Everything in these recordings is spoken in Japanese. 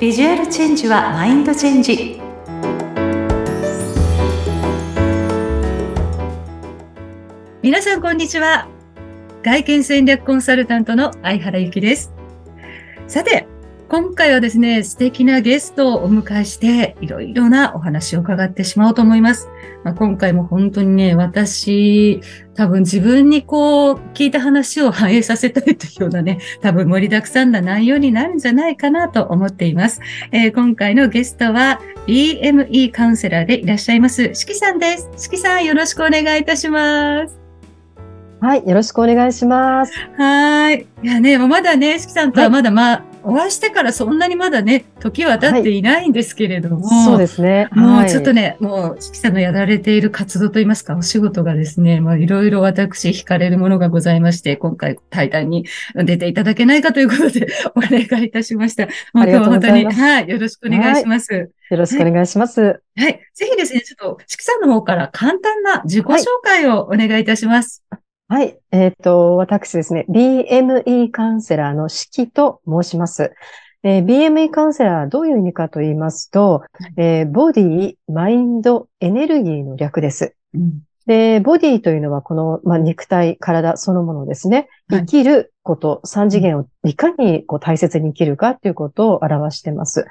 ビジュアルチェンジはマインドチェンジ。皆さんこんにちは。外見戦略コンサルタントの相原由紀です。さて今回はですね、素敵なゲストをお迎えして、いろいろなお話を伺ってしまおうと思います。まあ、今回も本当にね、私、多分自分にこう、聞いた話を反映させたいというようなね、多分盛りだくさんな内容になるんじゃないかなと思っています。えー、今回のゲストは、BME カウンセラーでいらっしゃいます、しきさんです。しきさん、よろしくお願いいたします。はい、よろしくお願いします。はい。いやね、まだね、しきさんとはまだまあ、お会いしてからそんなにまだね、時は経っていないんですけれども、はい、そうですね。もうちょっとね、もう、四季さんのやられている活動といいますか、お仕事がですね、まあいろいろ私惹かれるものがございまして、今回対談に出ていただけないかということで お願いいたしました。今日は本当に、はい、よろしくお願いします。はい、よろしくお願いします。はい。はい、ぜひですね、ちょっと、四季さんの方から簡単な自己紹介をお願いいたします。はいはい。えっ、ー、と、私ですね、BME カウンセラーの式と申します。えー、BME カウンセラーどういう意味かと言いますと、えー、ボディ、マインド、エネルギーの略です。うん、で、ボディというのはこの、まあ、肉体、体そのものですね。生きること、三、次元をいかにこう大切に生きるかということを表しています。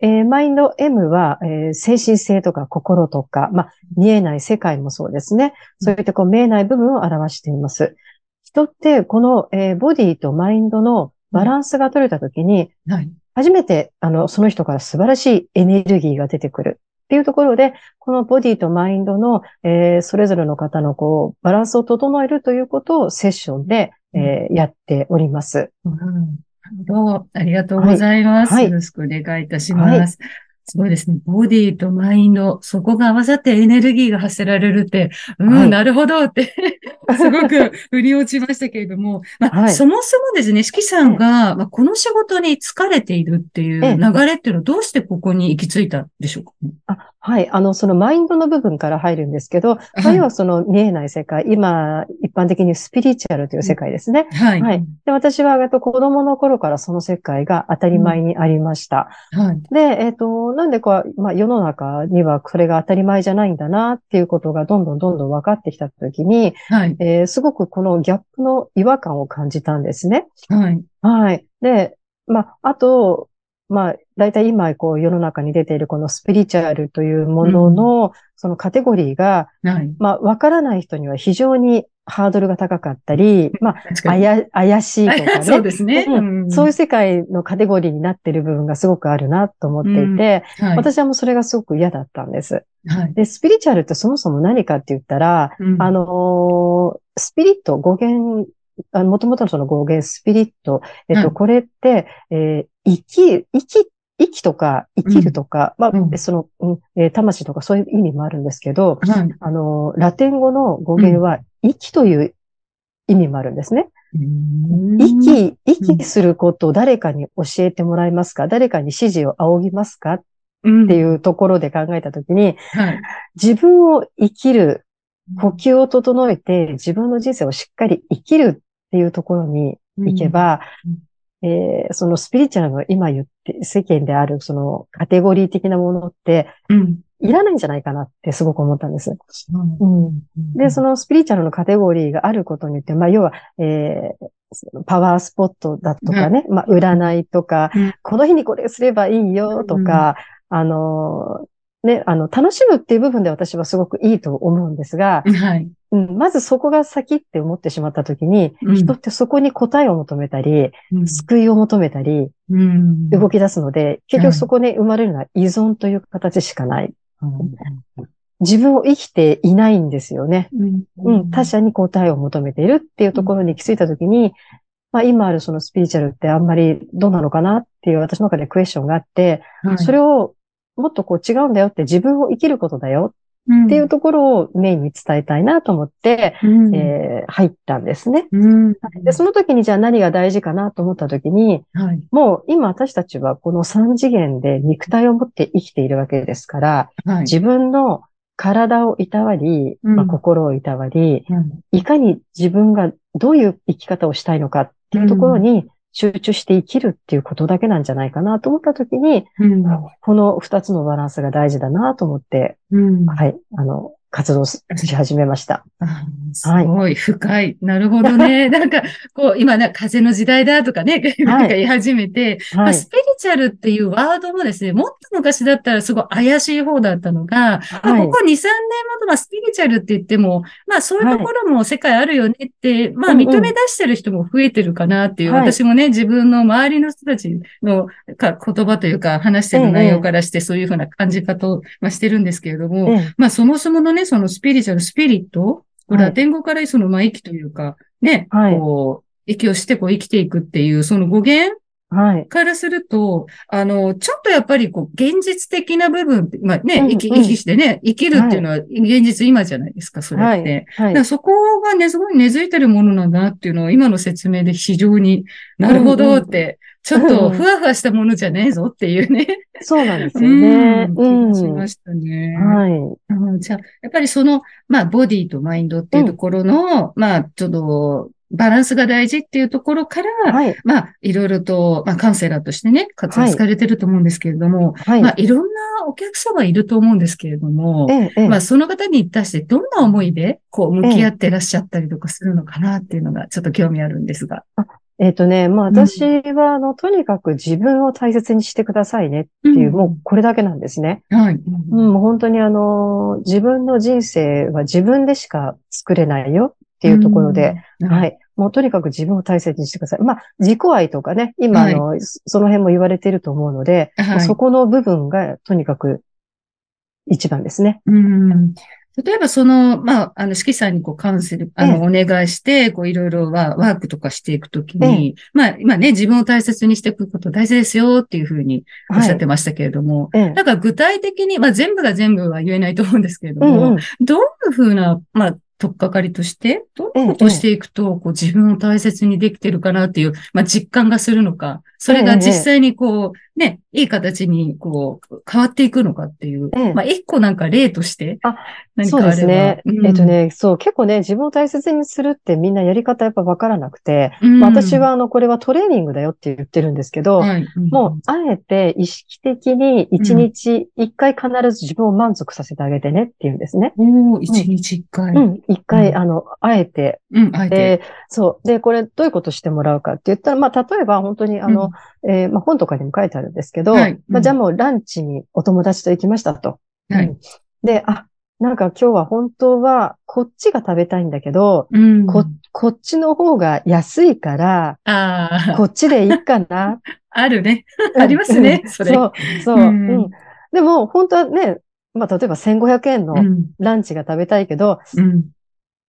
えー、マインド M は、えー、精神性とか心とか、まあ、見えない世界もそうですね。そういったこう見えない部分を表しています。人ってこの、えー、ボディとマインドのバランスが取れたときに、はい、初めて、あの、その人から素晴らしいエネルギーが出てくる。っていうところで、このボディとマインドの、えー、それぞれの方のこう、バランスを整えるということをセッションで、えー、やっております。うん、どうもありがとうございます、はい、よろしくお願いいたします。はいすごいですね。ボディとマインド、そこが合わさってエネルギーが発せられるって、うん、はい、なるほどって すごく振り落ちましたけれども、まあ、はい、そもそもですね、四季さんが、まあ、この仕事に疲れているっていう流れっていうのはどうしてここに行き着いたんでしょうか、あはい。あの、そのマインドの部分から入るんですけど、はい、要はその見えない世界、今、一般的にスピリチュアルという世界ですね。はい。はい。で、私は、えっと、子供の頃からその世界が当たり前にありました。うん、はい。で、えっと、なんでこう、まあ、世の中にはそれが当たり前じゃないんだなっていうことがどんどんどんどん分かってきたときに、はい。えー、すごくこのギャップの違和感を感じたんですね。はい。はい。で、まあ、あと、まあ、大体今、こう、世の中に出ているこのスピリチュアルというものの、そのカテゴリーが、はい、まあ、わからない人には非常にハードルが高かったり、まあ、あや、怪しいとかね。そうですね、うん、そういう世界のカテゴリーになっている部分がすごくあるなと思っていて、うん。はい、私はもうそれがすごく嫌だったんです。はい、で、スピリチュアルってそもそも何かって言ったら、うん、あのー、スピリット、語源もともとのその語源、スピリット。えっと、これって、えー、生き、生き、生きとか生きるとか、うん、まあ、うん、その、うんえー、魂とかそういう意味もあるんですけど、うん、あの、ラテン語の語源は、生きという意味もあるんですね。生き、息することを誰かに教えてもらえますか？誰かに指示を仰ぎますか？っていうところで考えたときに、はい、自分を生きる、呼吸を整えて自分の人生をしっかり生きるっていうところに行けば、うん、えー、そのスピリチュアルの今言って、世間であるそのカテゴリー的なものって、いらないんじゃないかなってすごく思ったんです。うん、で、そのスピリチュアルのカテゴリーがあることによって、まあ、要は、えー、パワースポットだとかね、まあ、占いとか、この日にこれすればいいよとか、あの、ね、あの、楽しむっていう部分で私はすごくいいと思うんですが、はい。うん、まずそこが先って思ってしまったときに、うん、人ってそこに答えを求めたり、うん、救いを求めたり、うん、動き出すので、結局そこに生まれるのは依存という形しかない。自分を生きていないんですよね。うん、他者に答えを求めているっていうところに気づいたときに、まあ今あるそのスピリチュアルってあんまりどうなのかなっていう私の中でクエスチョンがあって、はい、それをもっとこう違うんだよって自分を生きることだよっていうところをメインに伝えたいなと思って、うん、えー、入ったんですね、うん、で。その時にじゃあ何が大事かなと思った時に、はい、もう今私たちはこの三次元で肉体を持って生きているわけですから、はい、自分の体をいたわり、まあ、心をいたわり、いかに自分がどういう生き方をしたいのかっていうところに集中して生きるっていうことだけなんじゃないかなと思ったときに、うん、この二つのバランスが大事だなと思って、うん、はい、あの、活動し始めました。すごい深い。なるほどね。なんか、こう、今ね、風の時代だとかね、なんか言い始めて、はい。まあ、スピリチュアルっていうワードもですね、もっと昔だったらすごい怪しい方だったのが、はい。まあ、ここ2、3年もと、まあ、スピリチュアルって言っても、まあ、そういうところも世界あるよねって、まあ、認め出してる人も増えてるかなっていう、私もね、自分の周りの人たちのか言葉というか、話してる内容からして、そういうふうな感じ方を、まあ、してるんですけれども、まあ、そもそものね、そのスピリチュアル、スピリット、ラテン語からその、まあ、息というか、ね、はい、こう、息をしてこう生きていくっていう、その語源はい。からすると、あの、ちょっとやっぱりこう、現実的な部分まあね、生き、生きしてね、生きるっていうのは現実今じゃないですか、それって。はい。はい、そこがね、すごい根付いてるものなんだなっていうのは、今の説明で非常になるほどって、ちょっとふわふわしたものじゃねえぞっていうね。そうなんですよね。うん。しましたね。はい。じゃあ、やっぱりその、まあ、ボディとマインドっていうところの、まあ、ちょっと、バランスが大事っていうところから、はい、まあ、いろいろと、まあ、カウンセラーとしてね、活躍されてると思うんですけれども、はい、まあ、いろんなお客様いると思うんですけれども、ええ、まあ、その方に対してどんな思いで、こう、向き合ってらっしゃったりとかするのかなっていうのが、ちょっと興味あるんですが。えっ、ー、とね、まあ私は、あの、とにかく自分を大切にしてくださいねっていう、うん、もうこれだけなんですね。はい。うん、もう本当にあの、自分の人生は自分でしか作れないよっていうところで、うん、はい。もうとにかく自分を大切にしてください。まあ、自己愛とかね、今、あの、その辺も言われていると思うので、はい、そこの部分がとにかく一番ですね。うん。例えばその、まあ、あの、指揮さんにこうカウンセル、あの、お願いして、こういろいろはワークとかしていくときに、まあ、今ね、自分を大切にしていくこと大事ですよっていうふうにおっしゃってましたけれども、はい、なんか具体的に、まあ全部が全部は言えないと思うんですけれども、うんうん、どういうふうな、まあ、とっかかりとして、どういうことをしていくと、こう自分を大切にできてるかなっていう、まあ実感がするのか、それが実際にこう、ね、いい形にこう、変わっていくのかっていう、まあ一個なんか例として、何かあれば。そうですね。うん、えっとね、そう、結構ね、自分を大切にするってみんなやり方やっぱわからなくて、うん、まあ、私はあの、これはトレーニングだよって言ってるんですけど、はい、もう、あえて意識的に一日一回必ず自分を満足させてあげてねって言うんですね。お一日一回。うん、あの、あえて。うん、あえて。そう。で、これどういうことしてもらうかって言ったら、まあ、例えば本当にあの、えー、まあ、本とかにも書いてあるんですけど、はい、まあ、じゃあもうランチにお友達と行きましたと。はい、で、あ、なんか今日は本当はこっちが食べたいんだけど、うん、ここっちの方が安いから、こっちでいいかな。あるね。ありますね、それ。そう、そう、うん、でも本当はね、まあ例えば1500円のランチが食べたいけど、うん、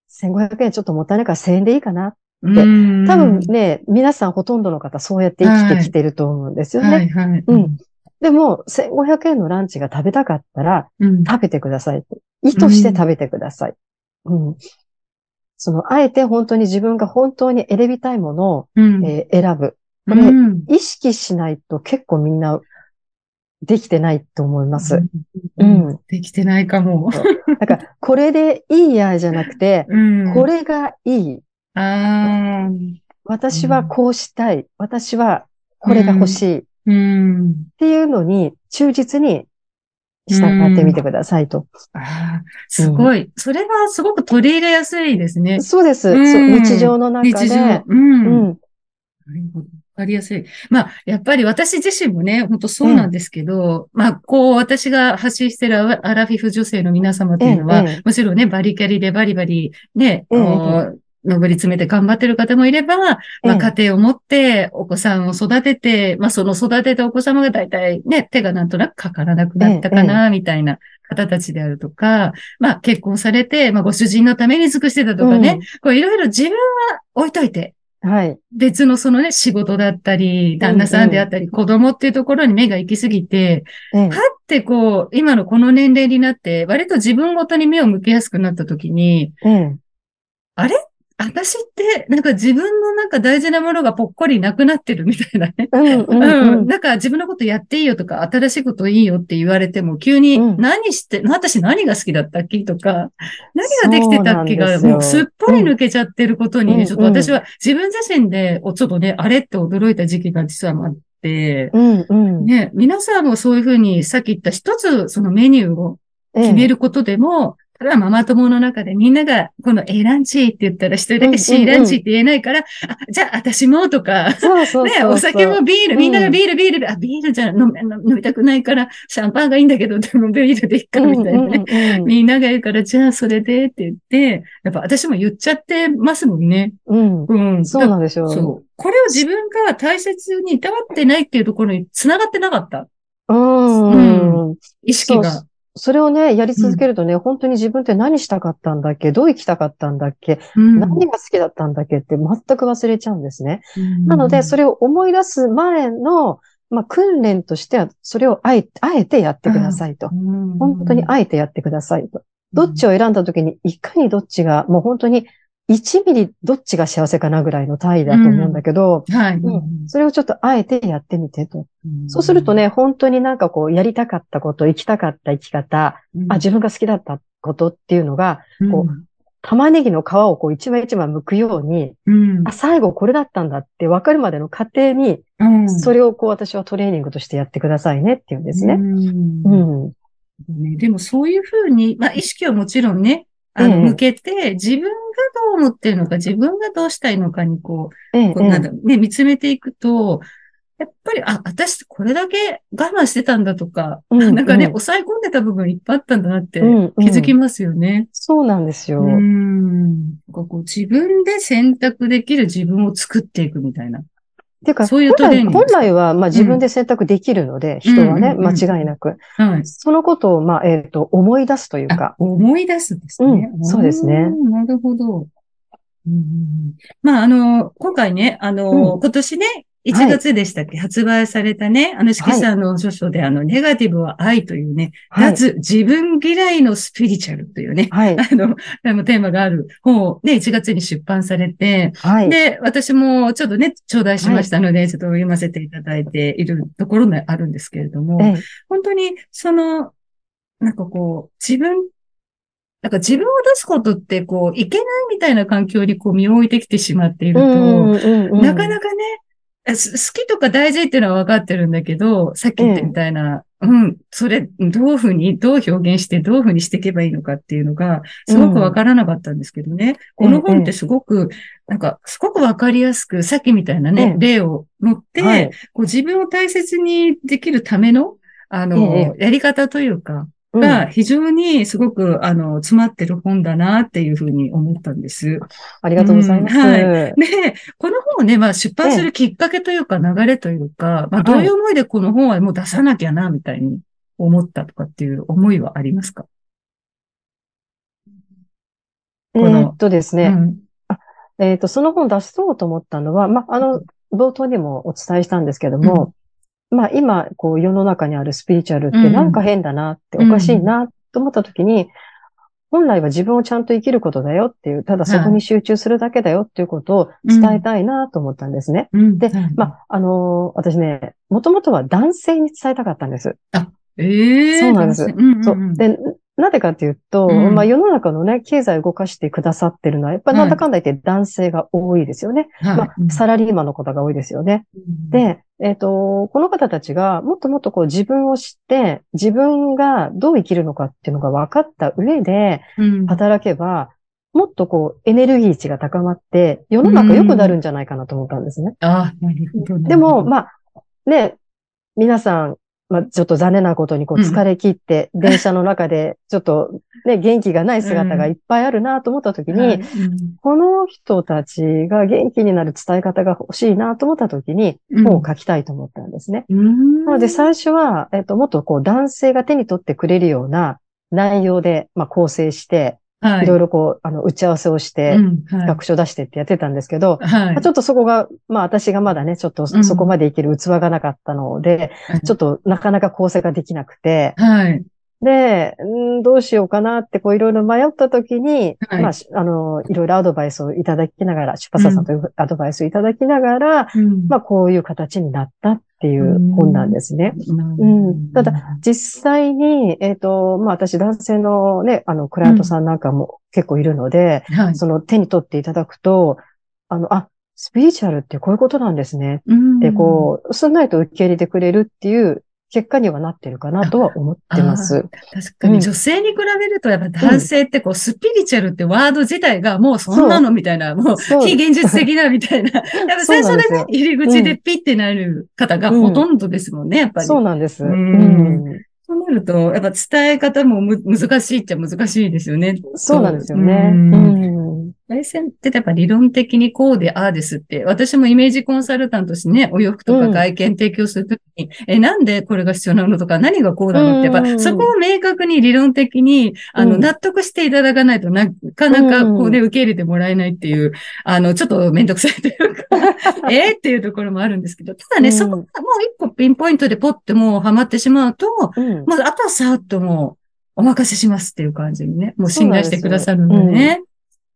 1500円ちょっともったいないから1000円でいいかなで、多分ね、皆さんほとんどの方そうやって生きてきてると思うんですよね。はいはいはい、うん。でも、1500円のランチが食べたかったら、うん、食べてください。意図して食べてください。うん、うん、その、あえて本当に自分が本当に選びたいものを、うん、えー、選ぶ。これ、意識しないと結構みんなできてないと思います。うん。できてないかも。だから、これでいいやじゃなくて、これがいい。あ私はこうしたい。私はこれが欲しい。うん、っていうのに忠実に従ってみてくださいと。あすごい、うん、それはすごく取り入れやすいですね。そうです。うん、日常の中で。日常。うん。うん、なるほど。わかりやすい。まあ、やっぱり私自身もね、本当そうなんですけど、まあ、こう、私が発信してるアラフィフ女性の皆様というのは、もちろんね、バリキャリでバリバリ、ね、上り詰めて頑張ってる方もいれば、まあ、家庭を持ってお子さんを育てて、まあ、その育てたお子様が大体ね、手がなんとなくかからなくなったかな、みたいな方たちであるとか、まあ、結婚されて、まあ、ご主人のために尽くしてたとかね、こういろいろ自分は置いといて、はい。別のそのね、仕事だったり、旦那さんであったり、子供っていうところに目が行き過ぎて、はってこう、今のこの年齢になって、割と自分ごとに目を向けやすくなった時に、あれ？私って、なんか自分のなんか大事なものがぽっこりなくなってるみたいなね。うん、うん、なんか自分のことやっていいよとか、新しいこといいよって言われても、急に何して、うん、私何が好きだったっけとか、何ができてたっけが、もうすっぽり抜けちゃってることにね、ちょっと私は自分自身で、ちょっとね、あれって驚いた時期が実はあって、うんうん、ね、皆さんもそういうふうにさっき言った一つそのメニューを決めることでも、ただママ友の中でみんながこの A ランチって言ったら一人だけ C ランチって言えないから、あ、じゃあ私もとか、そうそうね、お酒もビール、みんながビール、ビール、あ、ビールじゃ飲飲みたくないから、シャンパンがいいんだけど、でもビールでいいかみたいなね。みんなが言うから、じゃあそれでって言って、やっぱ私も言っちゃってますもんね。うん。うん。そうなんですよ。そう。これを自分が大切にいたわってないっていうところに繋がってなかった。うん。うん。意識が。それをね、やり続けるとね、うん、本当に自分って何したかったんだっけ？どう生きたかったんだっけ、うん、何が好きだったんだっけって全く忘れちゃうんですね。うん、なので、それを思い出す前の、まあ、訓練としては、それをあえあえてやってくださいと。本当にあえてやってくださいと。どっちを選んだ時に、いかにどっちが、もう本当に1ミリどっちが幸せかなぐらいの単位だと思うんだけど、うん、はい、うん。それをちょっとあえてやってみてと。うん、そうするとね、本当になんかこう、やりたかったこと、生きたかった生き方、あ、自分が好きだったことっていうのが、こう、玉ねぎの皮をこう一枚一枚剥くように、あ、最後これだったんだって分かるまでの過程に、それをこう私はトレーニングとしてやってくださいねっていうんですね。うん。でもそういうふうに、まあ意識はもちろんね、あの、向けて、自分がどう思ってるのか、自分がどうしたいのかに、こう、こうなんだね、見つめていくと、やっぱり、あ、私これだけ我慢してたんだとか、うんうん、なんかね、抑え込んでた部分いっぱいあったんだなって気づきますよね。うんうん、そうなんですよ。うん。こう自分で選択できる自分を作っていくみたいな。ていうか、そういう本来本来は、まあ、自分で選択できるので、うん、人はね、間違いなく。はい、そのことを、まあ、えっ、ー、と、思い出すというか。思い出すですね。うん、そうですね。なるほど。うん、まあ、あの、今回ね、あの、今年ね、1月でしたっけ、はい、発売されたね、あの、四季さんの著書で、あの、ネガティブは愛というね、はい、脱自分嫌いのスピリチュアルというね、はい、あの、テーマがある本をね、1月に出版されて、はい、で、私もちょっとね、頂戴しましたので、ちょっと読ませていただいているところがあるんですけれども、本当に、その、なんかこう、自分なんか自分を出すことって、こう、いけないみたいな環境にこう身を置いてきてしまっていると、なかなかね、好きとか大事っていうのは分かってるんだけど、さっき言ったみたいな、うん、うん、それ、どういうふうに、どう表現して、どういうふうにしていけばいいのかっていうのが、すごく分からなかったんですけどね。うん、この本ってすごく、なんか、すごく分かりやすく、さっきみたいなね、例を持って、はい、こう自分を大切にできるための、あの、やり方というか、が非常にすごく、あの、詰まってる本だなっていうふうに思ったんです。ありがとうございます。うん、はい。で、この本をね、まあ出版するきっかけというか流れというか、まあどういう思いでこの本はもう出さなきゃな、みたいに思ったとかっていう思いはありますか？えー、っとですね。うん、えー、っと、その本出そうと思ったのは、まあ、あの、冒頭にもお伝えしたんですけども、まあ今、こう世の中にあるスピリチュアルってなんか変だなって、おかしいなと思った時に、本来は自分をちゃんと生きることだよっていう、ただそこに集中するだけだよっていうことを伝えたいなと思ったんですね。で、まあ、あのー、私ね、もともとは男性に伝えたかったんです。あ、ええー、そうなんです。そう。で、なぜかというと、うん、まあ世の中のね、経済を動かしてくださってるのは、やっぱりなんだかんだ言って男性が多いですよね。はい、まあ、サラリーマンの方が多いですよね。うん、で、えっ、ー、と、この方たちがもっともっとこう自分を知って、自分がどう生きるのかっていうのが分かった上で、働けば、もっとこう、エネルギー値が高まって、世の中良くなるんじゃないかなと思ったんですね。ああ、なるほど。でも、まあ、ね、皆さん、まあ、ちょっと残念なことにこう疲れ切って、電車の中でちょっとね、元気がない姿がいっぱいあるなと思った時に、この人たちが元気になる伝え方が欲しいなと思った時に、本を書きたいと思ったんですね。なので最初は、えっと、もっとこう男性が手に取ってくれるような内容で、まあ、構成して、はい、いろいろこう、あの、打ち合わせをして、企画書出してってやってたんですけど、はい、ちょっとそこが、まあ私がまだね、ちょっとそこまでいける器がなかったので、うん、ちょっとなかなか構成ができなくて、はい、で、んどうしようかなって、こういろいろ迷った時に、はい、まあ、あの、いろいろアドバイスをいただきながら、出版社さんというアドバイスをいただきながら、うん、まあ、こういう形になったっていう本なんですね。うん、ただ、実際に、えっ、ー、と、まあ、私、男性のね、あの、クライアントさんなんかも結構いるので、うんはい、その手に取っていただくと、あの、あ、スピリチュアルってこういうことなんですね。で、こう、すんなりと受け入れてくれるっていう結果にはなってるかなとは思ってます。確かに女性に比べると、やっぱ男性ってこう、スピリチュアルってワード自体がもうそんなのみたいな、もう非現実的なみたいな。やっぱ最初でね、入り口でピッてなる方がほとんどですもんね、やっぱり。そうなんです。うんそうなると、やっぱ伝え方もむ難しいっちゃ難しいですよね。そうなんですよね。うん大戦ってやっぱ理論的にこうでああですって、私もイメージコンサルタントしてね、お洋服とか外見提供するときに、うん、え、なんでこれが必要なのとか、何がこうなのって、やっぱそこを明確に理論的に、あの、納得していただかないとなかなかこうね、受け入れてもらえないっていう、あの、ちょっとめんどくさいというか えっていうところもあるんですけど、ただね、そこがもう一個ピンポイントでポッてもうハマってしまうと、もうあとはさーっともう、お任せしますっていう感じにね、もう信頼してくださるのでね。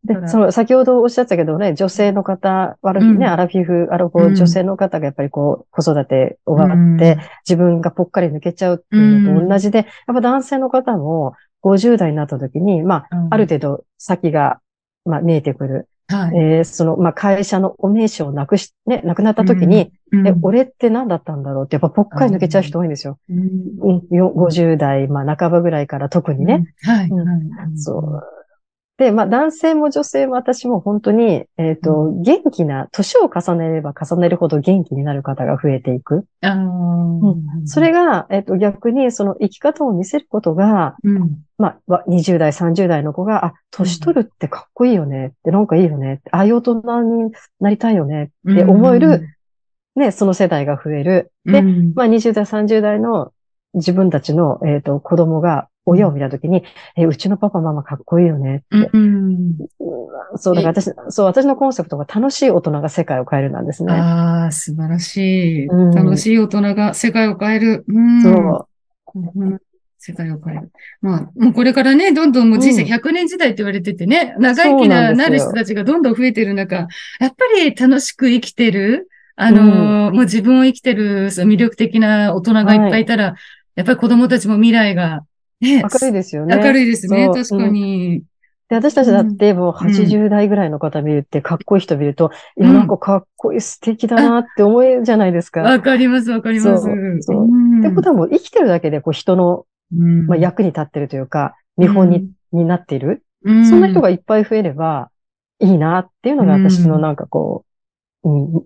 で、その、先ほどおっしゃったけどね、女性の方、アラフィ、ね、アラフィフ、アラフォー、女性の方がやっぱりこう、子育て終わって、自分がぽっかり抜けちゃうっていうのと同じで、やっぱ男性の方も50代になった時に、まあ、ある程度先が、まあ、見えてくる。はい、えー、その、まあ、会社のお名刺をなくし、ね、なくなった時に、うん、え、俺って何だったんだろうって、やっぱぽっかり抜けちゃう人多いんですよ。うん、50代、まあ、半ばぐらいから特にね。はい、そう。で、まあ男性も女性も私も本当に、えっ、ー、と、うん、元気な、年を重ねれば重ねるほど元気になる方が増えていく。うん、それが、えっ、ー、と、逆にその生き方を見せることが、うん、まあ、20代、30代の子が、あ、年取るってかっこいいよねって、なんかいいよねああいう大人になりたいよねって思える、ね、その世代が増える。で、まあ20代、30代の自分たちの、えっ、ー、と、子供が親を見たときに、え、うちのパパママかっこいいよねって。うん、そう、だから私、そう、私のコンセプトが楽しい大人が世界を変えるなんですね。ああ、素晴らしい、うん、楽しい大人が世界を変える。うん、そう、うん。世界を変える。まあ、もうこれからね、どんどんもう人生100年時代って言われててね、長生きななる人たちがどんどん増えてる中、やっぱり楽しく生きてる、あのー、もう自分を生きてる魅力的な大人がいっぱいいたら、はい、やっぱり子供たちも未来がね、明るいですよね。明るいですね、確かに。で、私たちだってもう80代ぐらいの方見るって、かっこいい人見ると、いや、なんかかっこいい、素敵だなって思えるじゃないですか。わかります、わかります。そう。そうってことはもう生きてるだけで、こう人の、まあ、役に立ってるというか、見本に,、になっている。そんな人がいっぱい増えればいいなっていうのが私のなんかこう、うん、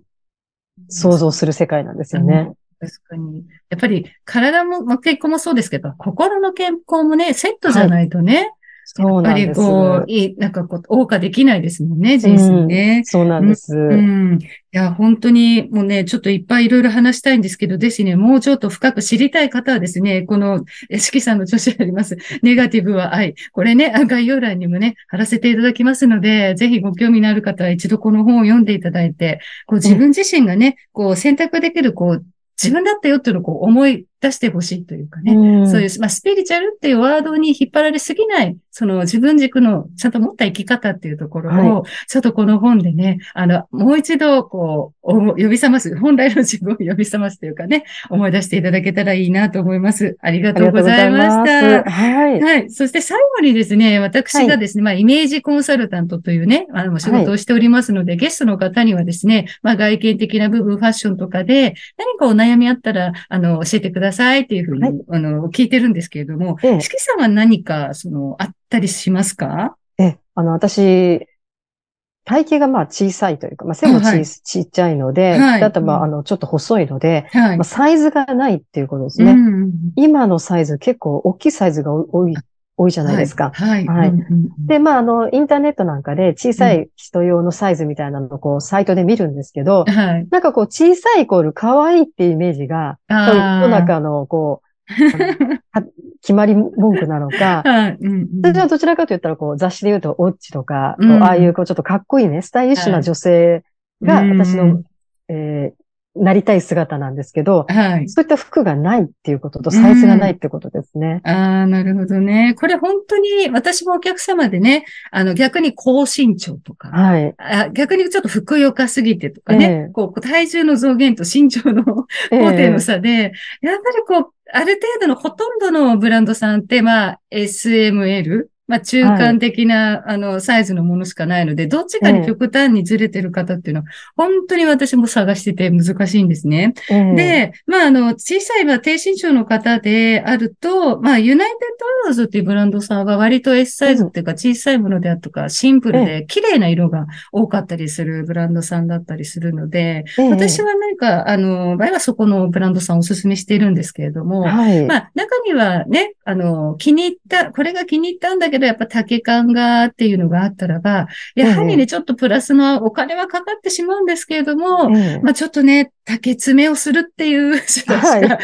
想像する世界なんですよね。確かに。やっぱり体も、まあ、健康もそうですけど、心の健康もね、セットじゃないとね、はいそうなんです。やっぱりこう、いい、なんかこう、謳歌できないですもんね、人生ね、うん、そうなんです、うん。いや、本当にもうね、ちょっといっぱいいろいろ話したいんですけど、ですね、もうちょっと深く知りたい方はですね、この、しきさんの著書あります、ネガティブは愛。これね、概要欄にもね、貼らせていただきますので、ぜひご興味のある方は一度この本を読んでいただいて、こう自分自身がね、こう選択できる、こう、自分だったよっていうのをこう思い出してほしいというかね、うん、そういう、まあ、スピリチュアルっていうワードに引っ張られすぎない、その自分軸のちゃんと持った生き方っていうところを、ちょっとこの本でね、あの、もう一度、こう、呼び覚ます、本来の自分を呼び覚ますというかね、思い出していただけたらいいなと思います。ありがとうございました。はい。はい。そして最後にですね、私がですね、はい、まあ、イメージコンサルタントというね、あの、仕事をしておりますので、はい、ゲストの方にはですね、まあ、外見的な部分、ファッションとかで、何かお悩みあったら、あの、教えてくださいっていうふうに、はい、あの、聞いてるんですけれども、ええ、四季さんは何か、その、あったりしますか？え、あの、私、体型がまあ小さいというか、まあ背もち,、はい、ちっちゃいので、はい、あとまああのちょっと細いので、はい、多い、じゃないですか。はい。はい。で、まああの、インターネットなんかで小さい人用のサイズみたいなのをこうサイトで見るんですけど、はい、なんかこう小さいイコール可愛いっていうイメージが、世の中のこう、決まり文句なのか、それはどちらかと言ったら、こう、雑誌で言うと、オッチとか、うん、ああいう、こう、ちょっとかっこいいね、スタイリッシュな女性が、私の、えー、なりたい姿なんですけど、はい、そういった服がないっていうこととサイズがないってことですね。うん、ああ、なるほどね。これ本当に私もお客様でね、あの逆に高身長とか、はい、あ逆にちょっとふくよかすぎてとかね、えー、こう体重の増減と身長の高低の差で、えー、やっぱりこう、ある程度のほとんどのブランドさんって、まあ、SML、まあ中間的な、はい、あの、サイズのものしかないので、どっちかに極端にずれてる方っていうのは、本当に私も探してて難しいんですね。で、まああの、小さい、まあ低身長の方であると、まあユナイテッドアローズっていうブランドさんは割と S サイズっていうか小さいものであるとか、シンプルで綺麗な色が多かったりするブランドさんだったりするので、私は何か、あの、場合はそこのブランドさんをお勧めしているんですけれども、はい、まあ中にはね、あの、気に入った、これが気に入ったんだけど、やっぱ丈感がっていうのがあったらば、やはりね、ちょっとプラスのお金はかかってしまうんですけれども、まあちょっとね、竹詰めをするっていうしか、はい、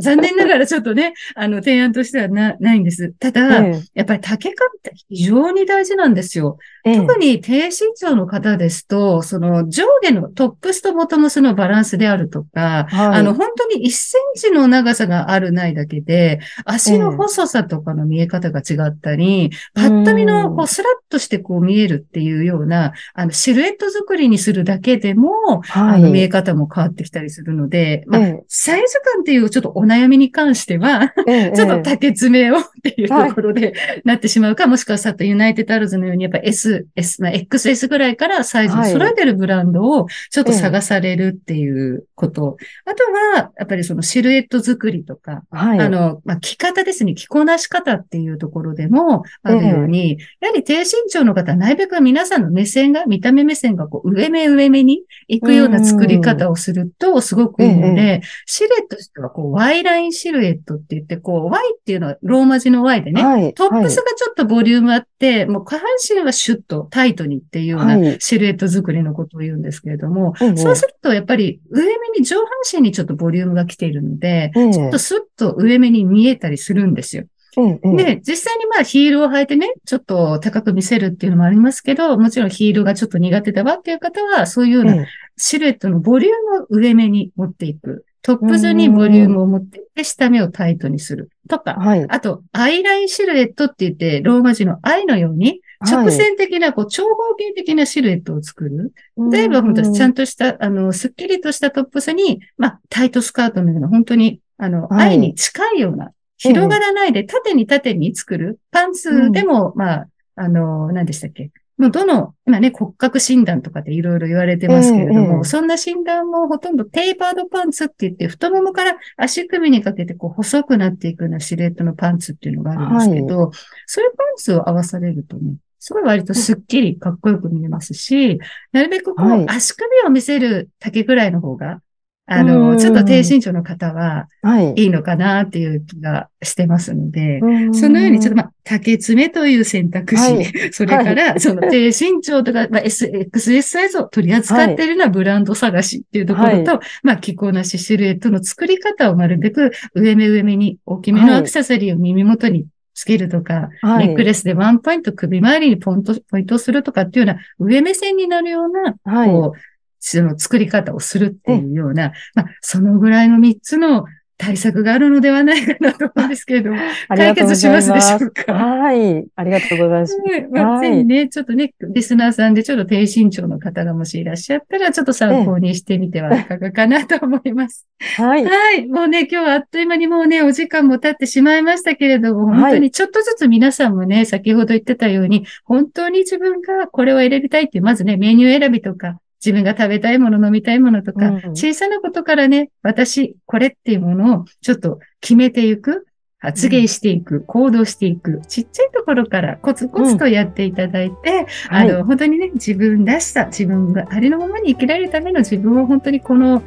残念ながらちょっとね、あの、提案としてはなないんです。ただ、やっぱり竹感って非常に大事なんですよ。特に低身長の方ですと、その上下のトップスとボトムスのバランスであるとか、はい、あの、本当に1センチの長さがあるないだけで、足の細さとかの見え方が違ったり、パッと見のこうスラッとしてこう見えるっていうような、あの、シルエット作りにするだけでも、はい、あの、見え方も変わってきたりするので、まあ、サイズ感っていうちょっとお悩みに関しては、ちょっと竹詰めをっていうところでなってしまうか、もしくはさっとユナイテッドアルズのようにやっぱ S S、まあ、XS ぐらいからサイズを揃えてるブランドをちょっと探されるっていうこと。あとは、やっぱりそのシルエット作りとか、はい、あの、まあ、着方ですね、着こなし方っていうところでもあるように、やはり低身長の方はなるべく皆さんの目線が、見た目目線がこう上目上目に行くような作り方をするとすごくいいので、シルエットとしてはこう Y ラインシルエットって言って、こう Y っていうのはローマ字の Y でね、はい、トップスがちょっとボリュームあって、もう下半身はシュッとタイトにっていうようなシルエット作りのことを言うんですけれども、はい、そうするとやっぱり上目に上半身にちょっとボリュームが来ているので、ちょっとスッと上目に見えたりするんですよ。で、実際にまあヒールを履いてね、ちょっと高く見せるっていうのもありますけど、もちろんヒールがちょっと苦手だわっていう方は、そういうようなシルエットのボリュームを上目に持っていく。トップ図にボリュームを持っていって、下目をタイトにする。とか、はい、あと、アイラインシルエットって言って、ローマ字のアイのように、直線的な、こう、長方形的なシルエットを作る。例えば、本当ちゃんとした、あの、スッキリとしたトップスに、まあ、タイトスカートのような、本当に、あの、はい、愛に近いような、広がらないで縦に縦に作る。パンツでも、まあ、あの、何でしたっけ？もうどの、今ね、骨格診断とかでいろいろ言われてますけれども、ええ、そんな診断もほとんどテーパードパンツって言って、太ももから足首にかけてこう細くなっていくようなシルエットのパンツっていうのがあるんですけど、はい、そういうパンツを合わされるとね、すごい割とスッキリかっこよく見えますし、なるべくこう、足首を見せる丈ぐらいの方があの、ちょっと低身長の方はい。いのかなっていう気がしてますので、はい、そのようにちょっとまあ、竹爪という選択肢、はい、それから、その低身長とか、まあ、XS サイズを取り扱っているようなブランド探しっていうところと、はい、まあ、着こなしシルエットの作り方をなるべく上目上目に大きめのアクセサリーを耳元につけるとか、はい、ネックレスでワンポイント首周りにポイント、ポイントするとかっていうような上目線になるような、こう、その作り方をするっていうような、まあ、そのぐらいの3つの対策があるのではないかなと思うんですけれども、解決しますでしょうか？はい。ありがとうございます。まあ、ぜひね、ちょっとね、リスナーさんでちょっと低身長の方がもしいらっしゃったら、ちょっと参考にしてみてはいかがかなと思います。はい。はい。もうね、今日はあっという間にもうね、お時間も経ってしまいましたけれども、本当にちょっとずつ皆さんもね、先ほど言ってたように、本当に自分がこれを選びたいっていう、まずね、メニュー選びとか、自分が食べたいもの、飲みたいものとか、うん、小さなことからね、私、これっていうものをちょっと決めていく。発言していく、うん、行動していく、ちっちゃいところからコツコツとやっていただいて、うんあの、はい、本当にね、自分らしさ、自分がありのままに生きられるための自分を本当にこの、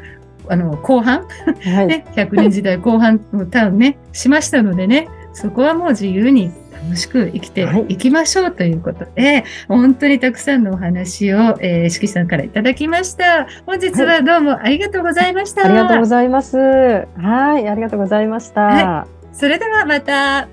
あの、後半、はい、ね、100年時代後半のターンね、しましたのでね、そこはもう自由に楽しく生きていきましょうということで、はい、本当にたくさんのお話を、えー、しきさんからいただきました。本日はどうもありがとうございました。はい、ありがとうございます。はい、ありがとうございました。はい、それではまた。